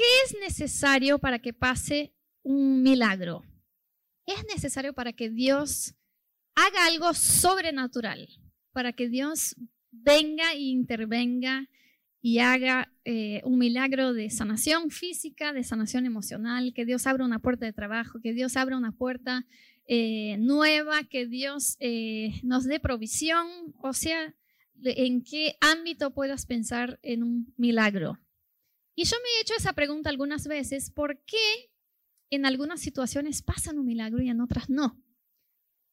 ¿qué es necesario para que pase un milagro? Es necesario para que Dios haga algo sobrenatural, para que Dios venga e intervenga y haga eh, un milagro de sanación física, de sanación emocional, que Dios abra una puerta de trabajo, que Dios abra una puerta eh, nueva, que Dios eh, nos dé provisión, o sea, en qué ámbito puedas pensar en un milagro. Y yo me he hecho esa pregunta algunas veces, ¿por qué en algunas situaciones pasan un milagro y en otras no?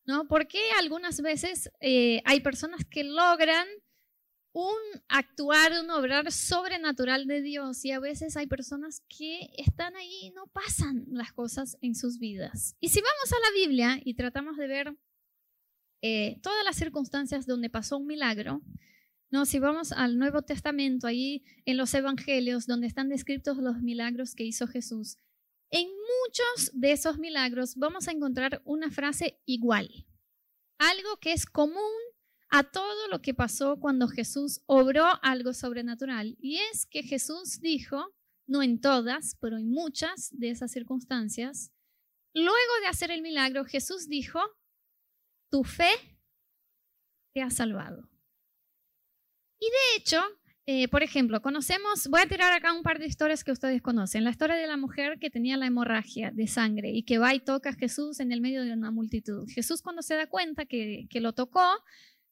¿No? ¿Por qué algunas veces hay personas que logran un actuar, un obrar sobrenatural de Dios y a veces hay personas que están ahí y no pasan las cosas en sus vidas. Y si vamos a la Biblia y tratamos de ver eh, todas las circunstancias donde pasó un milagro, no, si vamos al Nuevo Testamento, ahí en los Evangelios, donde están descritos los milagros que hizo Jesús, en muchos de esos milagros vamos a encontrar una frase igual, algo que es común a todo lo que pasó cuando Jesús obró algo sobrenatural. Y es que Jesús dijo, no en todas, pero en muchas de esas circunstancias, luego de hacer el milagro, Jesús dijo, tu fe te ha salvado. Y de hecho, eh, por ejemplo, conocemos, voy a tirar acá un par de historias que ustedes conocen. La historia de la mujer que tenía la hemorragia de sangre y que va y toca a Jesús en el medio de una multitud. Jesús cuando se da cuenta que, que lo tocó,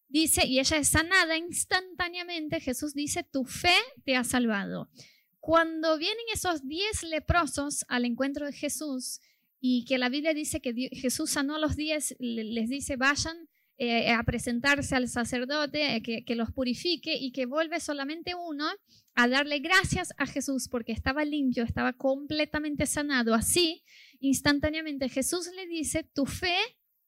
dice, y ella es sanada instantáneamente, Jesús dice, tu fe te ha salvado. Cuando vienen esos diez leprosos al encuentro de Jesús y que la Biblia dice que Jesús sanó a los diez, les dice, vayan eh, a presentarse al sacerdote, eh, que, que los purifique y que vuelve solamente uno a darle gracias a Jesús porque estaba limpio, estaba completamente sanado. Así, instantáneamente Jesús le dice, tu fe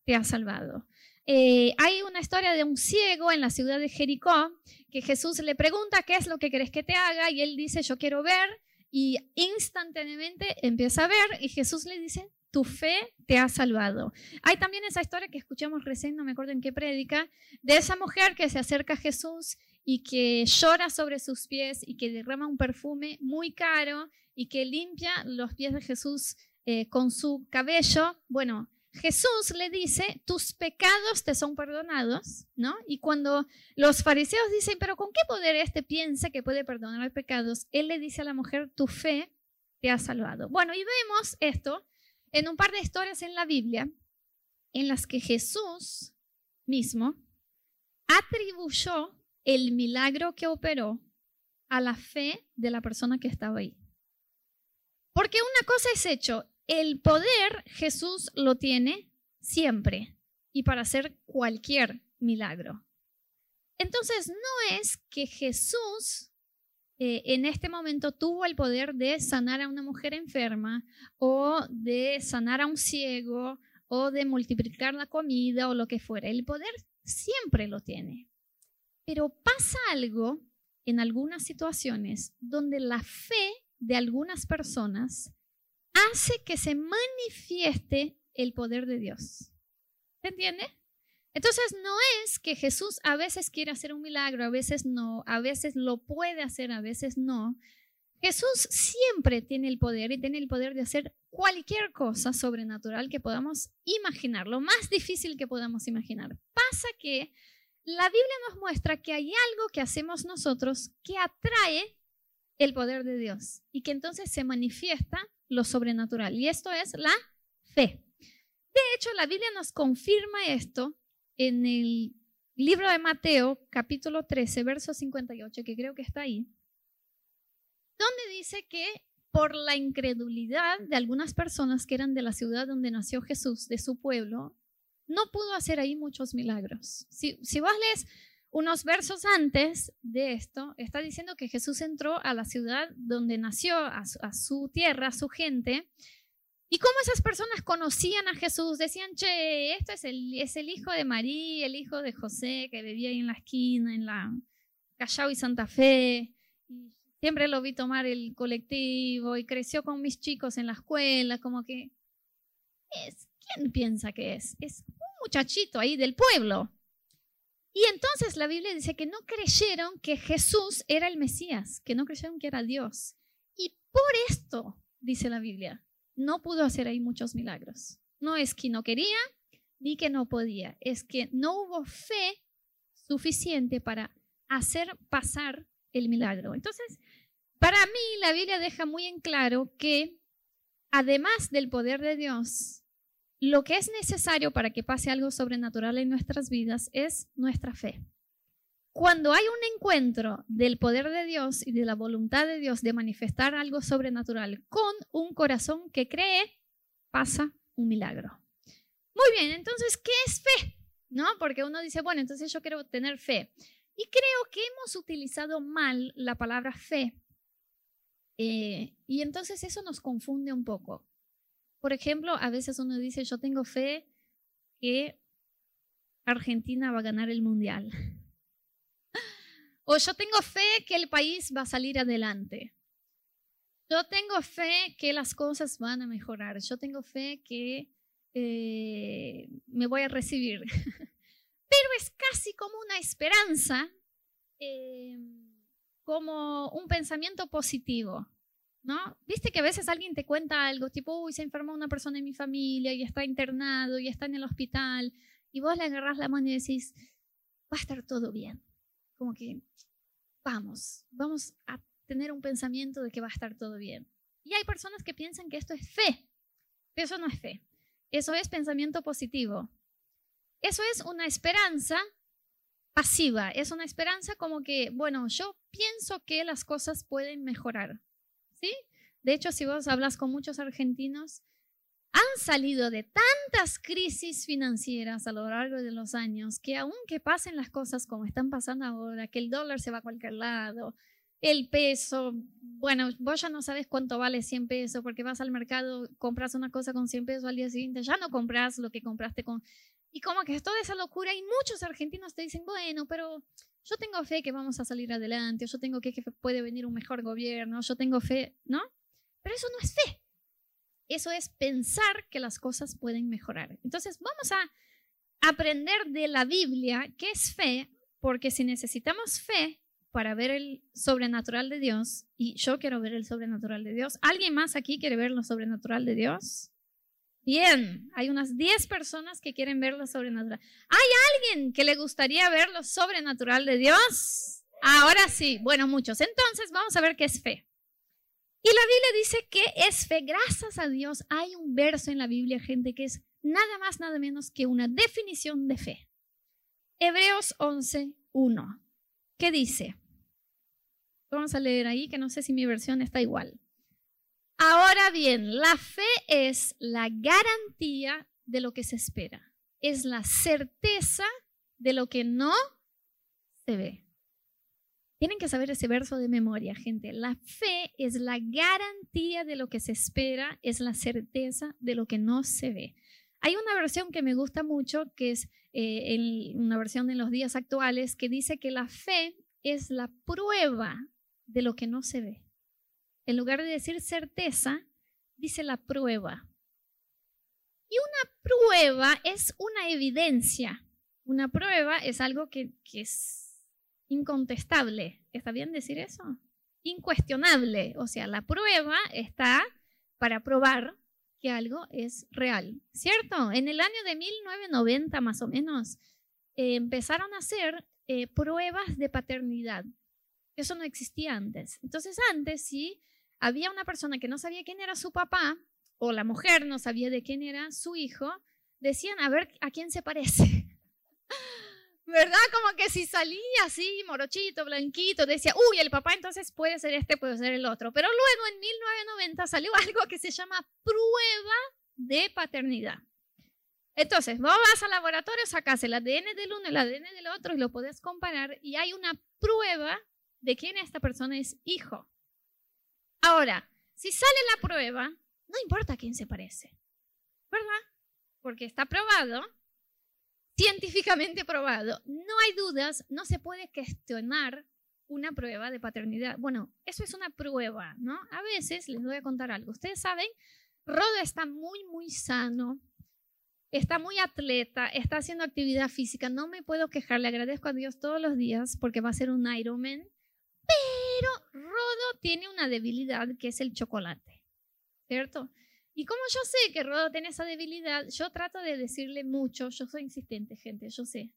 te ha salvado. Eh, hay una historia de un ciego en la ciudad de Jericó que Jesús le pregunta, ¿qué es lo que querés que te haga? Y él dice, yo quiero ver. Y instantáneamente empieza a ver y Jesús le dice, tu fe te ha salvado. Hay también esa historia que escuchamos recién, no me acuerdo en qué prédica, de esa mujer que se acerca a Jesús y que llora sobre sus pies y que derrama un perfume muy caro y que limpia los pies de Jesús eh, con su cabello. Bueno, Jesús le dice, tus pecados te son perdonados, ¿no? Y cuando los fariseos dicen, pero ¿con qué poder este piensa que puede perdonar pecados? Él le dice a la mujer, tu fe te ha salvado. Bueno, y vemos esto en un par de historias en la Biblia en las que Jesús mismo atribuyó el milagro que operó a la fe de la persona que estaba ahí. Porque una cosa es hecho el poder Jesús lo tiene siempre y para hacer cualquier milagro. Entonces, no es que Jesús eh, en este momento tuvo el poder de sanar a una mujer enferma o de sanar a un ciego o de multiplicar la comida o lo que fuera. El poder siempre lo tiene. Pero pasa algo en algunas situaciones donde la fe de algunas personas hace que se manifieste el poder de Dios. ¿Se entiende? Entonces no es que Jesús a veces quiere hacer un milagro, a veces no, a veces lo puede hacer, a veces no. Jesús siempre tiene el poder y tiene el poder de hacer cualquier cosa sobrenatural que podamos imaginar, lo más difícil que podamos imaginar. Pasa que la Biblia nos muestra que hay algo que hacemos nosotros que atrae el poder de Dios y que entonces se manifiesta lo sobrenatural. Y esto es la fe. De hecho, la Biblia nos confirma esto en el libro de Mateo, capítulo 13, verso 58, que creo que está ahí, donde dice que por la incredulidad de algunas personas que eran de la ciudad donde nació Jesús, de su pueblo, no pudo hacer ahí muchos milagros. Si, si vos lees unos versos antes de esto, está diciendo que Jesús entró a la ciudad donde nació, a su, tierra, a su gente, y cómo esas personas conocían a Jesús, decían, che, esto es el, es el hijo de María, el hijo de José, que vivía ahí en la esquina, en la Callao y Santa Fe, y siempre lo vi tomar el colectivo y creció con mis chicos en la escuela, como que es, ¿quién piensa que es? Es un muchachito ahí del pueblo. Y entonces la Biblia dice que no creyeron que Jesús era el Mesías, que no creyeron que era Dios. Y por esto, dice la Biblia, no pudo hacer ahí muchos milagros. No es que no quería ni que no podía, es que no hubo fe suficiente para hacer pasar el milagro. Entonces, para mí la Biblia deja muy en claro que además del poder de Dios, lo que es necesario para que pase algo sobrenatural en nuestras vidas es nuestra fe. Cuando hay un encuentro del poder de Dios y de la voluntad de Dios de manifestar algo sobrenatural con un corazón que cree, pasa un milagro. Muy bien, entonces, ¿qué es fe? ¿No? Porque uno dice, bueno, entonces yo quiero tener fe. Y creo que hemos utilizado mal la palabra fe. Eh, y entonces eso nos confunde un poco. Por ejemplo, a veces uno dice, yo tengo fe que Argentina va a ganar el mundial. O yo tengo fe que el país va a salir adelante. Yo tengo fe que las cosas van a mejorar. Yo tengo fe que eh, me voy a recibir. Pero es casi como una esperanza, eh, como un pensamiento positivo. ¿No? Viste que a veces alguien te cuenta algo, tipo, uy, se enfermó una persona en mi familia y está internado y está en el hospital, y vos le agarrás la mano y decís, va a estar todo bien. Como que, vamos, vamos a tener un pensamiento de que va a estar todo bien. Y hay personas que piensan que esto es fe, pero eso no es fe. Eso es pensamiento positivo. Eso es una esperanza pasiva, es una esperanza como que, bueno, yo pienso que las cosas pueden mejorar. ¿Sí? De hecho, si vos hablas con muchos argentinos, han salido de tantas crisis financieras a lo largo de los años que aunque pasen las cosas como están pasando ahora, que el dólar se va a cualquier lado, el peso, bueno, vos ya no sabes cuánto vale 100 pesos porque vas al mercado, compras una cosa con 100 pesos al día siguiente, ya no compras lo que compraste con... Y como que es toda esa locura y muchos argentinos te dicen, bueno, pero yo tengo fe que vamos a salir adelante, yo tengo fe que puede venir un mejor gobierno, yo tengo fe, ¿no? Pero eso no es fe. Eso es pensar que las cosas pueden mejorar. Entonces, vamos a aprender de la Biblia qué es fe, porque si necesitamos fe, para ver el sobrenatural de Dios y yo quiero ver el sobrenatural de Dios. ¿Alguien más aquí quiere ver lo sobrenatural de Dios? Bien, hay unas 10 personas que quieren ver lo sobrenatural. ¿Hay alguien que le gustaría ver lo sobrenatural de Dios? Ahora sí, bueno, muchos. Entonces vamos a ver qué es fe. Y la Biblia dice que es fe. Gracias a Dios hay un verso en la Biblia, gente, que es nada más, nada menos que una definición de fe. Hebreos 11, 1. ¿Qué dice? Vamos a leer ahí, que no sé si mi versión está igual. Ahora bien, la fe es la garantía de lo que se espera. Es la certeza de lo que no se ve. Tienen que saber ese verso de memoria, gente. La fe es la garantía de lo que se espera, es la certeza de lo que no se ve. Hay una versión que me gusta mucho, que es eh, una versión en los días actuales, que dice que la fe es la prueba de lo que no se ve. En lugar de decir certeza, dice la prueba. Y una prueba es una evidencia. Una prueba es algo que, que es incontestable. ¿Está bien decir eso? Incuestionable. O sea, la prueba está para probar que algo es real, ¿cierto? En el año de 1990 más o menos eh, empezaron a hacer eh, pruebas de paternidad. Eso no existía antes. Entonces antes, si había una persona que no sabía quién era su papá o la mujer no sabía de quién era su hijo, decían a ver a quién se parece. ¿Verdad? Como que si salía así, morochito, blanquito, decía, uy, el papá entonces puede ser este, puede ser el otro. Pero luego en 1990 salió algo que se llama prueba de paternidad. Entonces, vos vas al laboratorio, sacas el ADN del uno, el ADN del otro y lo podés comparar y hay una prueba de quién esta persona es hijo. Ahora, si sale la prueba, no importa quién se parece, ¿verdad? Porque está probado, científicamente probado, no hay dudas, no se puede cuestionar una prueba de paternidad. Bueno, eso es una prueba, ¿no? A veces les voy a contar algo. Ustedes saben, Rodo está muy, muy sano, está muy atleta, está haciendo actividad física. No me puedo quejar, le agradezco a Dios todos los días porque va a ser un Ironman Pero Rodo tiene una debilidad que es el chocolate, ¿cierto? Y como yo sé que Rodo tiene esa debilidad, yo trato de decirle mucho, yo soy insistente, gente, yo sé,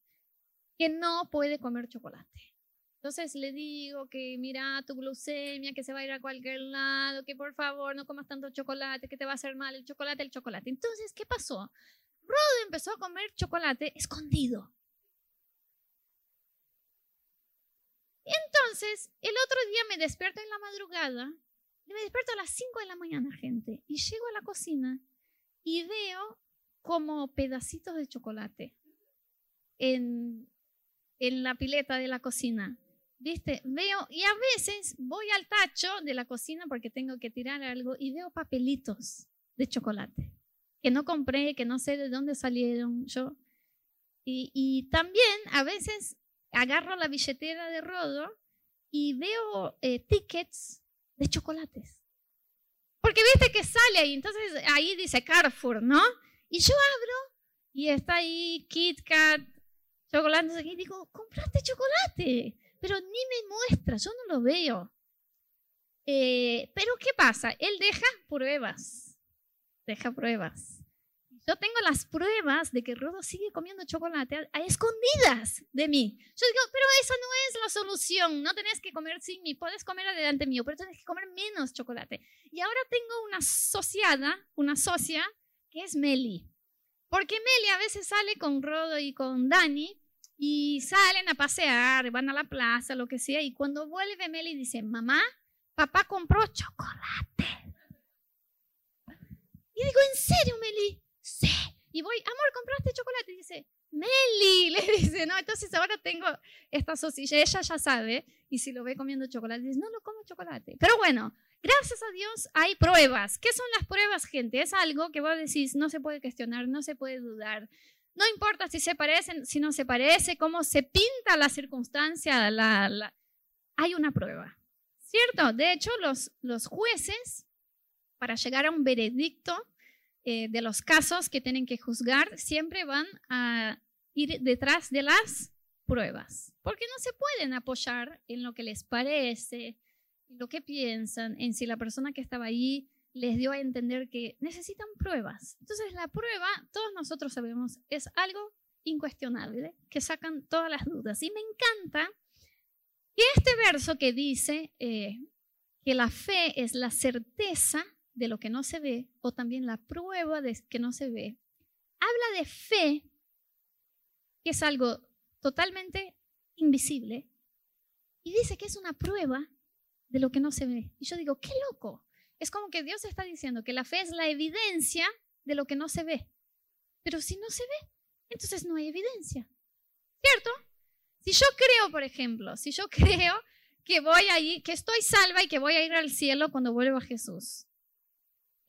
que no puede comer chocolate. Entonces le digo que mira tu glucemia, que se va a ir a cualquier lado, que por favor no comas tanto chocolate, que te va a hacer mal el chocolate, el chocolate. Entonces, ¿qué pasó? Rodo empezó a comer chocolate escondido. Entonces, el otro día me despierto en la madrugada, me despierto a las 5 de la mañana, gente, y llego a la cocina y veo como pedacitos de chocolate en, la pileta de la cocina. ¿Viste? Veo, y a veces voy al tacho de la cocina porque tengo que tirar algo y veo papelitos de chocolate que no compré, que no sé de dónde salieron yo. Y, y también a veces agarro la billetera de Rodo y veo eh, tickets de chocolates. Porque viste que sale ahí, entonces ahí dice Carrefour, ¿no? Y yo abro y está ahí Kit Kat, chocolate, y digo, compraste chocolate, pero ni me muestra, yo no lo veo. Eh, pero ¿qué pasa? Él deja pruebas, deja pruebas. Yo tengo las pruebas de que Rodo sigue comiendo chocolate a, escondidas de mí. Yo digo, pero esa no es la solución. No tenés que comer sin mí. Puedes comer adelante mío, pero tienes que comer menos chocolate. Y ahora tengo una asociada, una socia, que es Meli. Porque Meli a veces sale con Rodo y con Dani y salen a pasear, van a la plaza, lo que sea. Y cuando vuelve Meli dice, mamá, papá compró chocolate. Y digo, ¿en serio, Meli? Sí. Y voy, amor, ¿compraste chocolate? Y dice, Meli, le dice, no, entonces ahora tengo esta sosilla, ella ya sabe, y si lo ve comiendo chocolate, dice, no, no como chocolate. Pero bueno, gracias a Dios hay pruebas. ¿Qué son las pruebas, gente? Es algo que vos decís, no se puede cuestionar, no se puede dudar. No importa si se parecen, si no se parece, cómo se pinta la circunstancia, la, la... hay una prueba, ¿cierto? De hecho, los, los jueces, para llegar a un veredicto, eh, de los casos que tienen que juzgar siempre van a ir detrás de las pruebas, porque no se pueden apoyar en lo que les parece, en lo que piensan, en si la persona que estaba ahí les dio a entender que necesitan pruebas. Entonces la prueba, todos nosotros sabemos, es algo incuestionable, que sacan todas las dudas. Y me encanta que este verso que dice eh, que la fe es la certeza de lo que no se ve o también la prueba de que no se ve, habla de fe, que es algo totalmente invisible, y dice que es una prueba de lo que no se ve. Y yo digo, qué loco. Es como que Dios está diciendo que la fe es la evidencia de lo que no se ve. Pero si no se ve, entonces no hay evidencia. ¿Cierto? Si yo creo, por ejemplo, si yo creo que voy allí, que estoy salva y que voy a ir al cielo cuando vuelva a Jesús,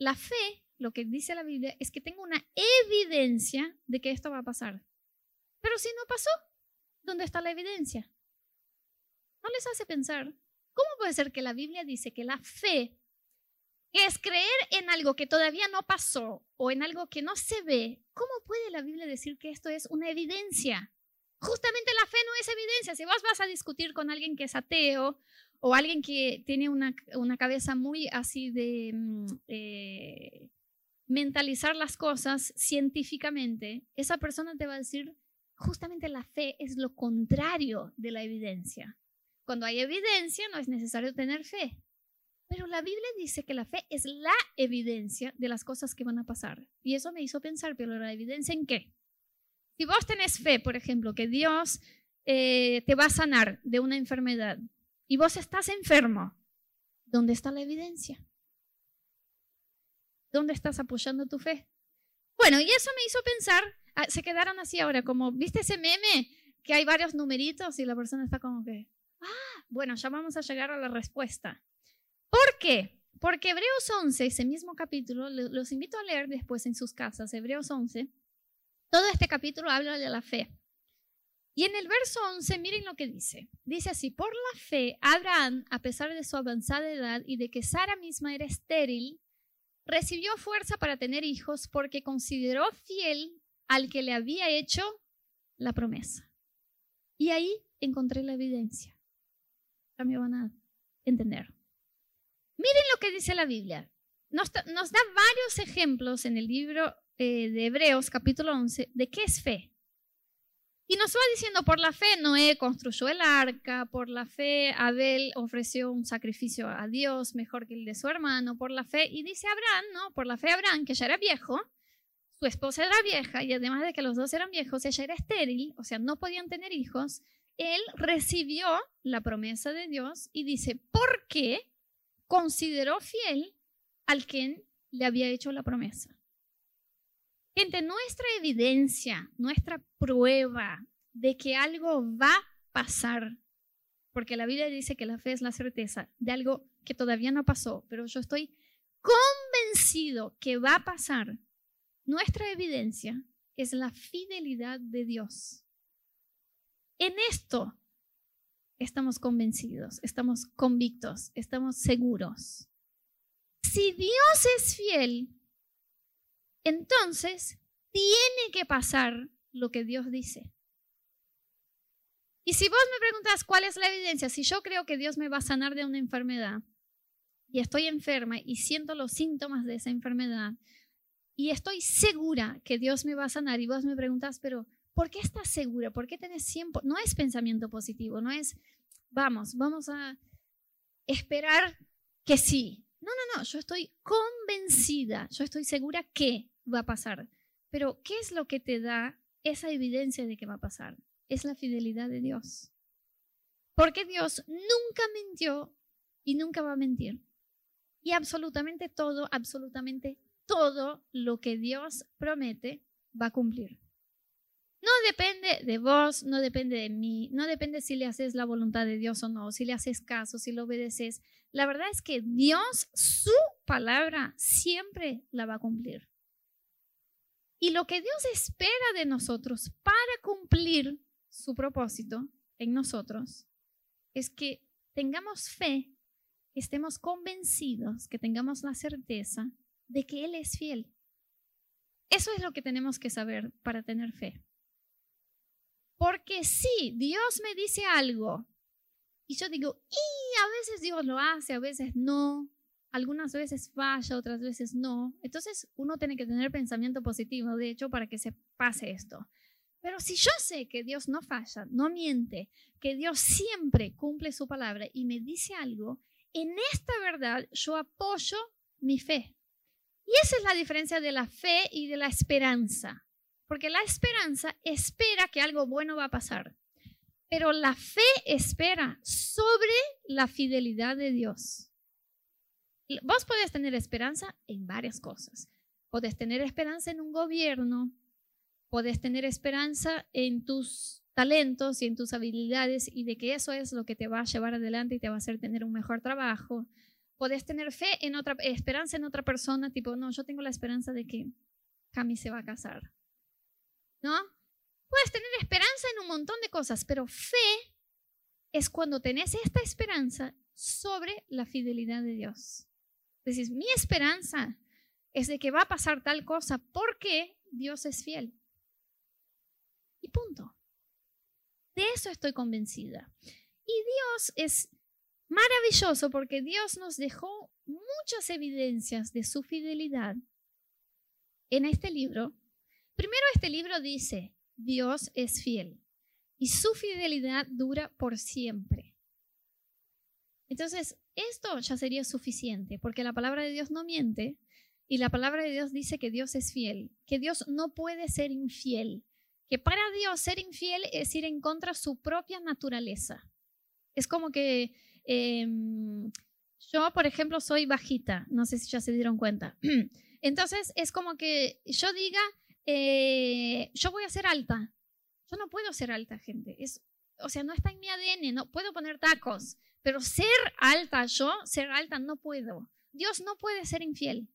la fe, lo que dice la Biblia, es que tengo una evidencia de que esto va a pasar. Pero si no pasó, ¿dónde está la evidencia? ¿No les hace pensar? ¿Cómo puede ser que la Biblia dice que la fe, es creer en algo que todavía no pasó o en algo que no se ve, ¿cómo puede la Biblia decir que esto es una evidencia? Justamente la fe no es evidencia. Si vos vas a discutir con alguien que es ateo o alguien que tiene una, cabeza muy así de mm, eh, mentalizar las cosas científicamente, esa persona te va a decir, justamente la fe es lo contrario de la evidencia. Cuando hay evidencia no es necesario tener fe. Pero la Biblia dice que la fe es la evidencia de las cosas que van a pasar. Y eso me hizo pensar, pero la evidencia en qué? Si vos tenés fe, por ejemplo, que Dios eh, te va a sanar de una enfermedad, y vos estás enfermo, ¿dónde está la evidencia? ¿Dónde estás apoyando tu fe? Bueno, y eso me hizo pensar, ah, se quedaron así ahora, como, ¿viste ese meme? Que hay varios numeritos y la persona está como que, ah, bueno, ya vamos a llegar a la respuesta. ¿Por qué? Porque Hebreos 11, ese mismo capítulo, los invito a leer después en sus casas, Hebreos 11, todo este capítulo habla de la fe. Y en el verso 11, miren lo que dice. Dice así, por la fe, Abraham, a pesar de su avanzada edad y de que Sara misma era estéril, recibió fuerza para tener hijos porque consideró fiel al que le había hecho la promesa. Y ahí encontré la evidencia. Cambio nada. entender. Miren lo que dice la Biblia. Nos, da varios ejemplos en el libro eh, de Hebreos capítulo 11 de qué es fe. Y nos va diciendo, por la fe Noé construyó el arca, por la fe Abel ofreció un sacrificio a Dios mejor que el de su hermano, por la fe, y dice Abraham, ¿no? Por la fe Abraham, que ya era viejo, su esposa era vieja, y además de que los dos eran viejos, ella era estéril, o sea, no podían tener hijos, él recibió la promesa de Dios y dice, ¿por qué consideró fiel al quien le había hecho la promesa? Gente, nuestra evidencia, nuestra prueba de que algo va a pasar, porque la Biblia dice que la fe es la certeza de algo que todavía no pasó, pero yo estoy convencido que va a pasar. Nuestra evidencia es la fidelidad de Dios. En esto estamos convencidos, estamos convictos, estamos seguros. Si Dios es fiel, entonces tiene que pasar lo que Dios dice. Y si vos me preguntas cuál es la evidencia, si yo creo que Dios me va a sanar de una enfermedad y estoy enferma y siento los síntomas de esa enfermedad y estoy segura que Dios me va a sanar y vos me preguntas, pero ¿por qué estás segura? ¿Por qué tenés tiempo? No es pensamiento positivo, no es, vamos, vamos a esperar que sí. No, no, no, yo estoy convencida, yo estoy segura que va a pasar. Pero, ¿qué es lo que te da esa evidencia de que va a pasar? Es la fidelidad de Dios. Porque Dios nunca mintió y nunca va a mentir. Y absolutamente todo, absolutamente todo lo que Dios promete va a cumplir. No depende de vos, no depende de mí, no depende si le haces la voluntad de Dios o no, si le haces caso, si lo obedeces. La verdad es que Dios, su palabra, siempre la va a cumplir. Y lo que Dios espera de nosotros para cumplir su propósito en nosotros es que tengamos fe, que estemos convencidos, que tengamos la certeza de que Él es fiel. Eso es lo que tenemos que saber para tener fe. Porque si Dios me dice algo y yo digo, y a veces Dios lo hace, a veces no, algunas veces falla, otras veces no. Entonces uno tiene que tener pensamiento positivo, de hecho, para que se pase esto. Pero si yo sé que Dios no falla, no miente, que Dios siempre cumple su palabra y me dice algo, en esta verdad yo apoyo mi fe. Y esa es la diferencia de la fe y de la esperanza. Porque la esperanza espera que algo bueno va a pasar. Pero la fe espera sobre la fidelidad de Dios. Vos podés tener esperanza en varias cosas. Podés tener esperanza en un gobierno, podés tener esperanza en tus talentos y en tus habilidades y de que eso es lo que te va a llevar adelante y te va a hacer tener un mejor trabajo. Podés tener fe en otra esperanza en otra persona, tipo, no, yo tengo la esperanza de que Cami se va a casar. ¿No? Puedes tener esperanza en un montón de cosas, pero fe es cuando tenés esta esperanza sobre la fidelidad de Dios. Decís, mi esperanza es de que va a pasar tal cosa porque Dios es fiel. Y punto. De eso estoy convencida. Y Dios es maravilloso porque Dios nos dejó muchas evidencias de su fidelidad en este libro. Primero este libro dice, Dios es fiel y su fidelidad dura por siempre. Entonces, esto ya sería suficiente, porque la palabra de Dios no miente y la palabra de Dios dice que Dios es fiel, que Dios no puede ser infiel, que para Dios ser infiel es ir en contra su propia naturaleza. Es como que em, yo, por ejemplo, soy bajita, no sé si ya se dieron cuenta. Entonces, es como que yo diga, eh, yo voy a ser alta. Yo no puedo ser alta, gente. Es, o sea, no está en mi ADN, no puedo poner tacos. Pero ser alta, yo ser alta no puedo. Dios no puede ser infiel.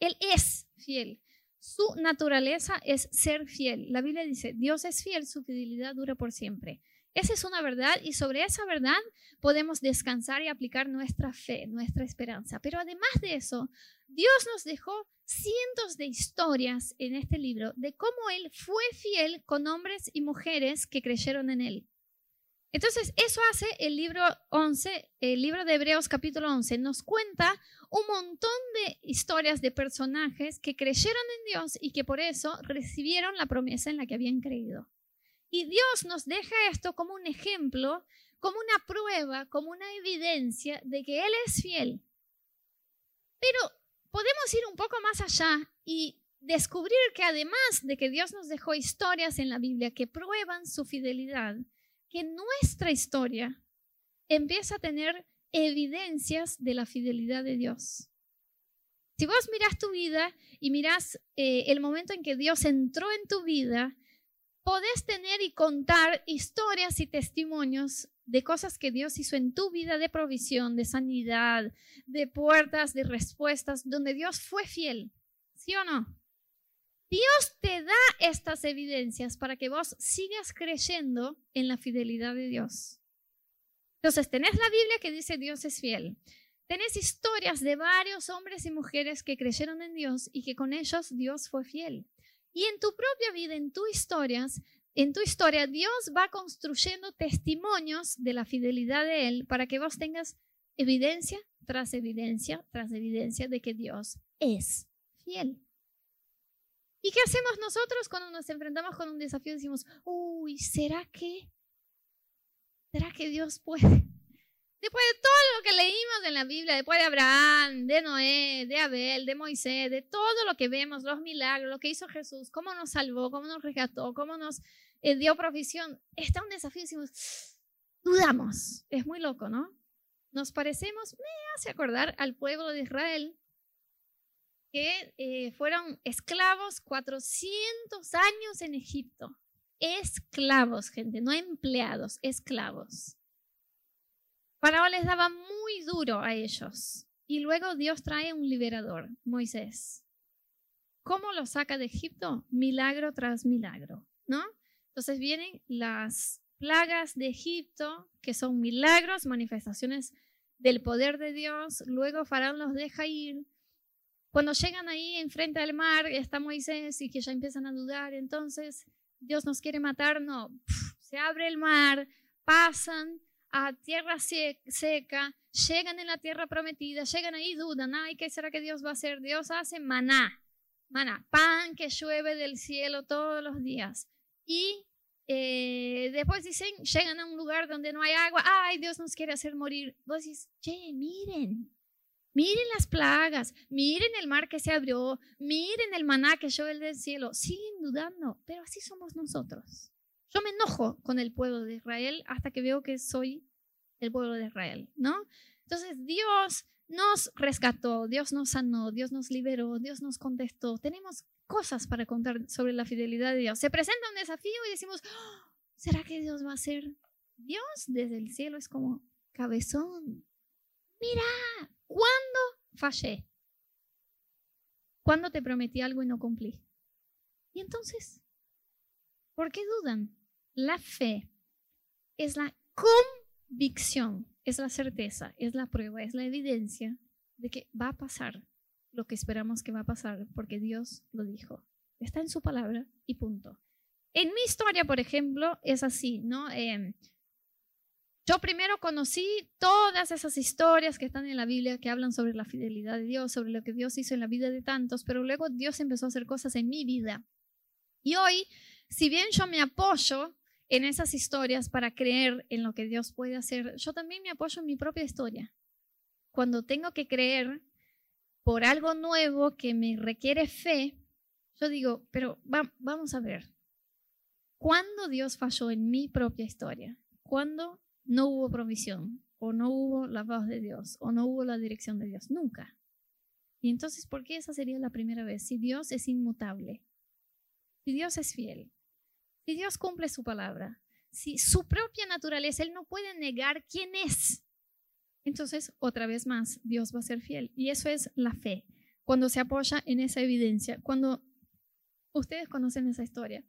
Él es fiel. Su naturaleza es ser fiel. La Biblia dice, Dios es fiel, su fidelidad dura por siempre. Esa es una verdad y sobre esa verdad podemos descansar y aplicar nuestra fe, nuestra esperanza. Pero además de eso, Dios nos dejó cientos de historias en este libro de cómo Él fue fiel con hombres y mujeres que creyeron en Él. Entonces, eso hace el libro 11, el libro de Hebreos capítulo 11. Nos cuenta un montón de historias de personajes que creyeron en Dios y que por eso recibieron la promesa en la que habían creído. Y Dios nos deja esto como un ejemplo, como una prueba, como una evidencia de que Él es fiel. Pero podemos ir un poco más allá y descubrir que además de que Dios nos dejó historias en la Biblia que prueban su fidelidad, que nuestra historia empieza a tener evidencias de la fidelidad de Dios. Si vos mirás tu vida y mirás eh, el momento en que Dios entró en tu vida, podés tener y contar historias y testimonios de cosas que Dios hizo en tu vida de provisión, de sanidad, de puertas, de respuestas, donde Dios fue fiel. ¿Sí o no? Dios te da estas evidencias para que vos sigas creyendo en la fidelidad de Dios. Entonces, tenés la Biblia que dice Dios es fiel. Tenés historias de varios hombres y mujeres que creyeron en Dios y que con ellos Dios fue fiel. Y en tu propia vida, en tu historias, en tu historia, Dios va construyendo testimonios de la fidelidad de Él para que vos tengas evidencia tras evidencia tras evidencia de que Dios es fiel. ¿Y qué hacemos nosotros cuando nos enfrentamos con un desafío? Decimos, uy, ¿será que? ¿Será que Dios puede? Después de todo lo que leímos en la Biblia, después de Abraham, de Noé, de Abel, de Moisés, de todo lo que vemos, los milagros, lo que hizo Jesús, cómo nos salvó, cómo nos rescató, cómo nos eh, dio provisión, está un desafío. Decimos, dudamos. Es muy loco, ¿no? Nos parecemos, me hace acordar al pueblo de Israel que eh, fueron esclavos 400 años en Egipto. Esclavos, gente, no empleados, esclavos. Faraón les daba muy duro a ellos. Y luego Dios trae un liberador, Moisés. ¿Cómo lo saca de Egipto? Milagro tras milagro, ¿no? Entonces vienen las plagas de Egipto, que son milagros, manifestaciones del poder de Dios. Luego Faraón los deja ir cuando llegan ahí enfrente al mar, está Moisés y que ya empiezan a dudar, entonces Dios nos quiere matar, no, se abre el mar, pasan a tierra seca, llegan en la tierra prometida, llegan ahí, dudan, ay, ¿qué será que Dios va a hacer? Dios hace maná, maná, pan que llueve del cielo todos los días. Y eh, después dicen, llegan a un lugar donde no hay agua, ay, Dios nos quiere hacer morir. Vos dices, che, miren, Miren las plagas, miren el mar que se abrió, miren el maná que llueve del cielo. Siguen dudando, pero así somos nosotros. Yo me enojo con el pueblo de Israel hasta que veo que soy el pueblo de Israel, ¿no? Entonces Dios nos rescató, Dios nos sanó, Dios nos liberó, Dios nos contestó. Tenemos cosas para contar sobre la fidelidad de Dios. Se presenta un desafío y decimos, ¡Oh! ¿será que Dios va a ser? Dios desde el cielo es como cabezón. Mira, ¿Cuándo fallé? ¿Cuándo te prometí algo y no cumplí? Y entonces, ¿por qué dudan? La fe es la convicción, es la certeza, es la prueba, es la evidencia de que va a pasar lo que esperamos que va a pasar porque Dios lo dijo. Está en su palabra y punto. En mi historia, por ejemplo, es así, ¿no? Eh, yo primero conocí todas esas historias que están en la Biblia que hablan sobre la fidelidad de Dios, sobre lo que Dios hizo en la vida de tantos, pero luego Dios empezó a hacer cosas en mi vida. Y hoy, si bien yo me apoyo en esas historias para creer en lo que Dios puede hacer, yo también me apoyo en mi propia historia. Cuando tengo que creer por algo nuevo que me requiere fe, yo digo, pero vamos a ver, ¿cuándo Dios falló en mi propia historia? ¿Cuándo no hubo provisión, o no hubo la voz de Dios, o no hubo la dirección de Dios, nunca. Y entonces, ¿por qué esa sería la primera vez? Si Dios es inmutable, si Dios es fiel, si Dios cumple su palabra, si su propia naturaleza, Él no puede negar quién es. Entonces, otra vez más, Dios va a ser fiel. Y eso es la fe, cuando se apoya en esa evidencia, cuando ustedes conocen esa historia.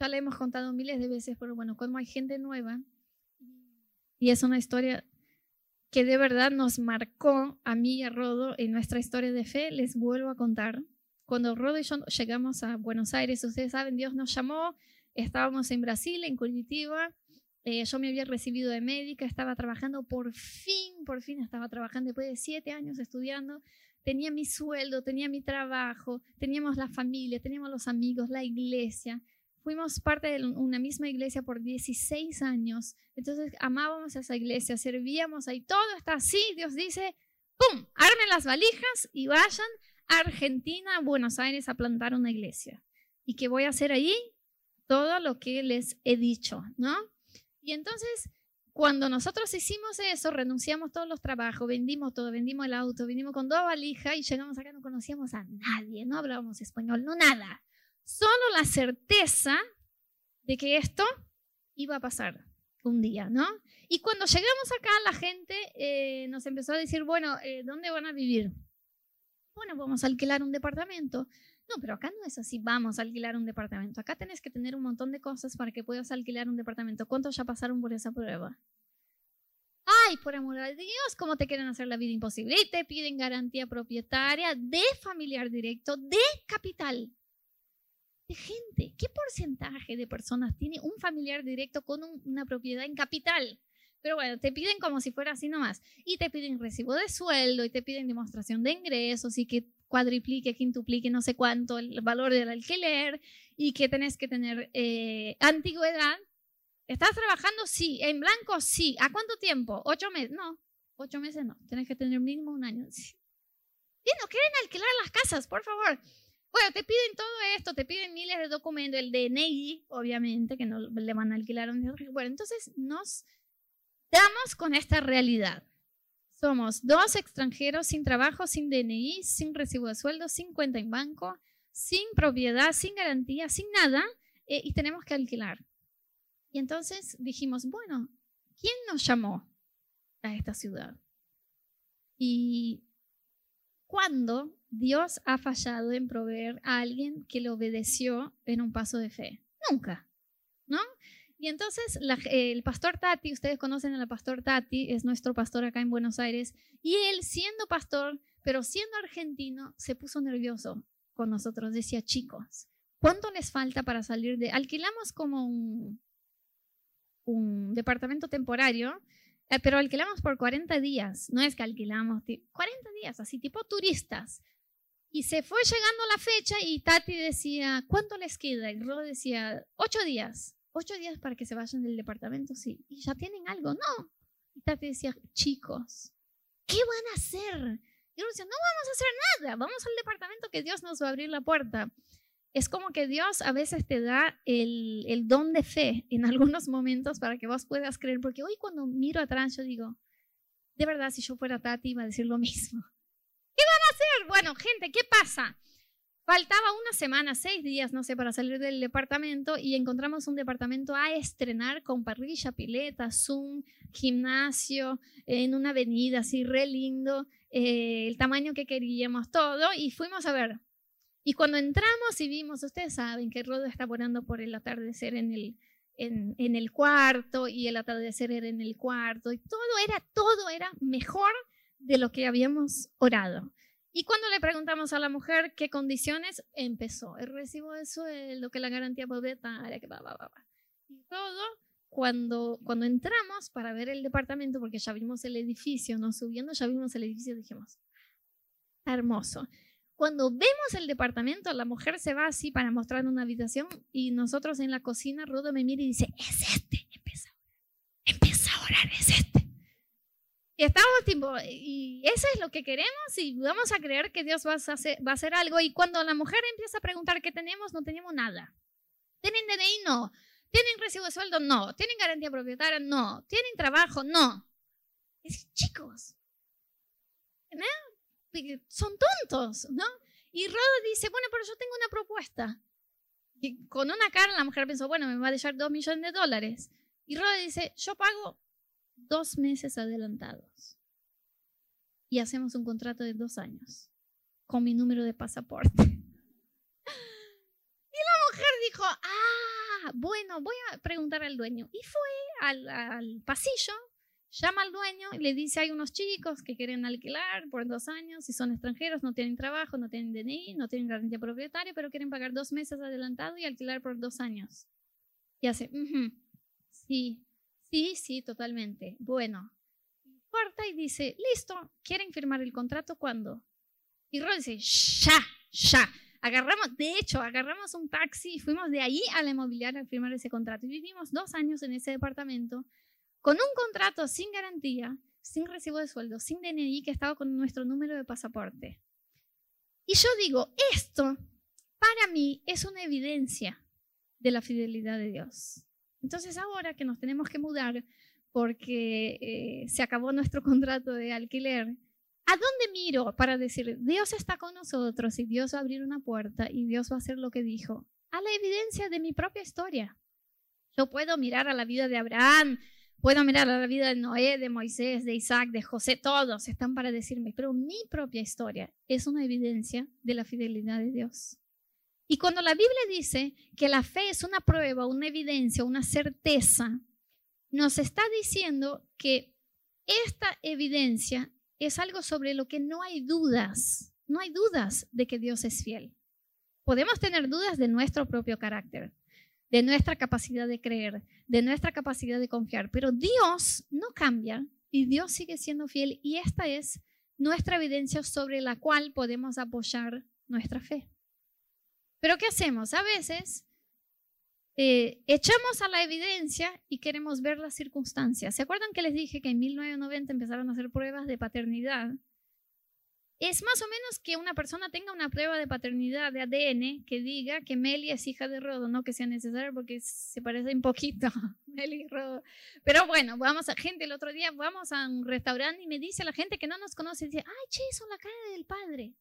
Ya la hemos contado miles de veces, pero bueno, cuando hay gente nueva y es una historia que de verdad nos marcó a mí y a Rodo en nuestra historia de fe. Les vuelvo a contar. Cuando Rodo y yo llegamos a Buenos Aires, ustedes saben, Dios nos llamó, estábamos en Brasil, en Curitiba, Eh, yo me había recibido de médica, estaba trabajando, por fin, por fin estaba trabajando después de siete años estudiando. Tenía mi sueldo, tenía mi trabajo, teníamos la familia, teníamos los amigos, la iglesia. Fuimos parte de una misma iglesia por 16 años. Entonces amábamos a esa iglesia, servíamos ahí. Todo está así. Dios dice, ¡pum! Armen las valijas y vayan a Argentina, a Buenos Aires, a plantar una iglesia. ¿Y qué voy a hacer ahí? Todo lo que les he dicho, ¿no? Y entonces, cuando nosotros hicimos eso, renunciamos todos los trabajos, vendimos todo, vendimos el auto, vinimos con dos valijas y llegamos acá, no conocíamos a nadie, no hablábamos español, no nada. Solo la certeza de que esto iba a pasar un día, ¿no? Y cuando llegamos acá, la gente eh, nos empezó a decir, bueno, eh, ¿dónde van a vivir? Bueno, vamos a alquilar un departamento. No, pero acá no es así, vamos a alquilar un departamento. Acá tenés que tener un montón de cosas para que puedas alquilar un departamento. ¿Cuántos ya pasaron por esa prueba? Ay, por amor de Dios, ¿cómo te quieren hacer la vida imposible? Y te piden garantía propietaria de familiar directo, de capital. De gente. ¿Qué porcentaje de personas tiene un familiar directo con una propiedad en capital? Pero bueno, te piden como si fuera así nomás. Y te piden recibo de sueldo y te piden demostración de ingresos y que cuadriplique, quintuplique, no sé cuánto el valor del alquiler y que tenés que tener eh, antigüedad. ¿Estás trabajando? Sí. ¿En blanco? Sí. ¿A cuánto tiempo? ¿Ocho meses? No, ocho meses no. Tenés que tener mínimo un año. Bien, no quieren alquilar las casas, por favor. Bueno, te piden todo esto, te piden miles de documentos, el DNI, obviamente, que no le van a alquilar. Bueno, entonces nos damos con esta realidad. Somos dos extranjeros sin trabajo, sin DNI, sin recibo de sueldo, sin cuenta en banco, sin propiedad, sin garantía, sin nada, eh, y tenemos que alquilar. Y entonces dijimos, bueno, ¿quién nos llamó a esta ciudad? ¿Y cuándo Dios ha fallado en proveer a alguien que le obedeció en un paso de fe? Nunca, ¿no? Y entonces el pastor Tati, ustedes conocen al pastor Tati, es nuestro pastor acá en Buenos Aires, y él siendo pastor, pero siendo argentino, se puso nervioso con nosotros. Decía, chicos, ¿cuánto les falta para salir de... Alquilamos como un, departamento temporario, eh, pero alquilamos por 40 días, no es que alquilamos 40 días, así tipo turistas. Y se fue llegando la fecha y Tati decía, ¿cuánto les queda? Y Ro decía, ocho días ocho días para que se vayan del departamento, sí. ¿Y ya tienen algo? No. Y Tati decía, chicos, ¿qué van a hacer? Y yo decía, no vamos a hacer nada, vamos al departamento que Dios nos va a abrir la puerta. Es como que Dios a veces te da el, el don de fe en algunos momentos para que vos puedas creer, porque hoy cuando miro atrás yo digo, de verdad, si yo fuera Tati iba a decir lo mismo. ¿Qué van a hacer? Bueno, gente, ¿qué pasa? Faltaba una semana, seis días, no sé, para salir del departamento y encontramos un departamento a estrenar con parrilla, pileta, Zoom, gimnasio, en una avenida así re lindo, eh, el tamaño que queríamos, todo, y fuimos a ver. Y cuando entramos y vimos, ustedes saben que Rodo está orando por el atardecer en el, en, en el cuarto y el atardecer era en el cuarto, y todo era, todo era mejor de lo que habíamos orado. Y cuando le preguntamos a la mujer qué condiciones, empezó el recibo de sueldo, que la garantía propietaria, que va, va, va, va. Y todo, cuando, cuando entramos para ver el departamento, porque ya vimos el edificio, no subiendo, ya vimos el edificio, dijimos, hermoso. Cuando vemos el departamento, la mujer se va así para mostrar una habitación y nosotros en la cocina, Rudo me mira y dice, es este, empieza, empieza a orar, es este. Y estamos tipo, y eso es lo que queremos y vamos a creer que Dios va a, hacer, algo. Y cuando la mujer empieza a preguntar qué tenemos, no tenemos nada. ¿Tienen DNI? No. ¿Tienen recibo de sueldo? No. ¿Tienen garantía propietaria? No. ¿Tienen trabajo? No. Es, chicos, son tontos, ¿no? Y Rodo dice, bueno, pero yo tengo una propuesta. Y con una cara la mujer pensó, bueno, me va a dejar dos millones de dólares. Y Rodo dice, yo pago dos meses adelantados y hacemos un contrato de dos años con mi número de pasaporte. Y la mujer dijo, ah, bueno, voy a preguntar al dueño. Y fue al, al pasillo, llama al dueño y le dice, hay unos chicos que quieren alquilar por dos años y son extranjeros, no tienen trabajo, no tienen DNI, no tienen garantía propietaria, pero quieren pagar dos meses adelantado y alquilar por dos años. Y hace, sí, Sí, sí, totalmente. Bueno, corta y dice, listo, ¿quieren firmar el contrato cuándo? Y Rod dice, ya, ya. Agarramos, de hecho, agarramos un taxi y fuimos de ahí a la inmobiliaria a firmar ese contrato. Y vivimos dos años en ese departamento con un contrato sin garantía, sin recibo de sueldo, sin DNI, que estaba con nuestro número de pasaporte. Y yo digo, esto para mí es una evidencia de la fidelidad de Dios. Entonces ahora que nos tenemos que mudar porque eh, se acabó nuestro contrato de alquiler, ¿a dónde miro para decir, Dios está con nosotros y Dios va a abrir una puerta y Dios va a hacer lo que dijo? A la evidencia de mi propia historia. Yo puedo mirar a la vida de Abraham, puedo mirar a la vida de Noé, de Moisés, de Isaac, de José, todos están para decirme, pero mi propia historia es una evidencia de la fidelidad de Dios. Y cuando la Biblia dice que la fe es una prueba, una evidencia, una certeza, nos está diciendo que esta evidencia es algo sobre lo que no hay dudas. No hay dudas de que Dios es fiel. Podemos tener dudas de nuestro propio carácter, de nuestra capacidad de creer, de nuestra capacidad de confiar, pero Dios no cambia y Dios sigue siendo fiel y esta es nuestra evidencia sobre la cual podemos apoyar nuestra fe. Pero ¿qué hacemos? A veces eh, echamos a la evidencia y queremos ver las circunstancias. ¿Se acuerdan que les dije que en 1990 empezaron a hacer pruebas de paternidad? Es más o menos que una persona tenga una prueba de paternidad de ADN que diga que Meli es hija de Rodo, no que sea necesario porque se parece un poquito Meli y Rodo. Pero bueno, vamos a gente, el otro día vamos a un restaurante y me dice la gente que no nos conoce, dice, ay, che, son la cara del padre.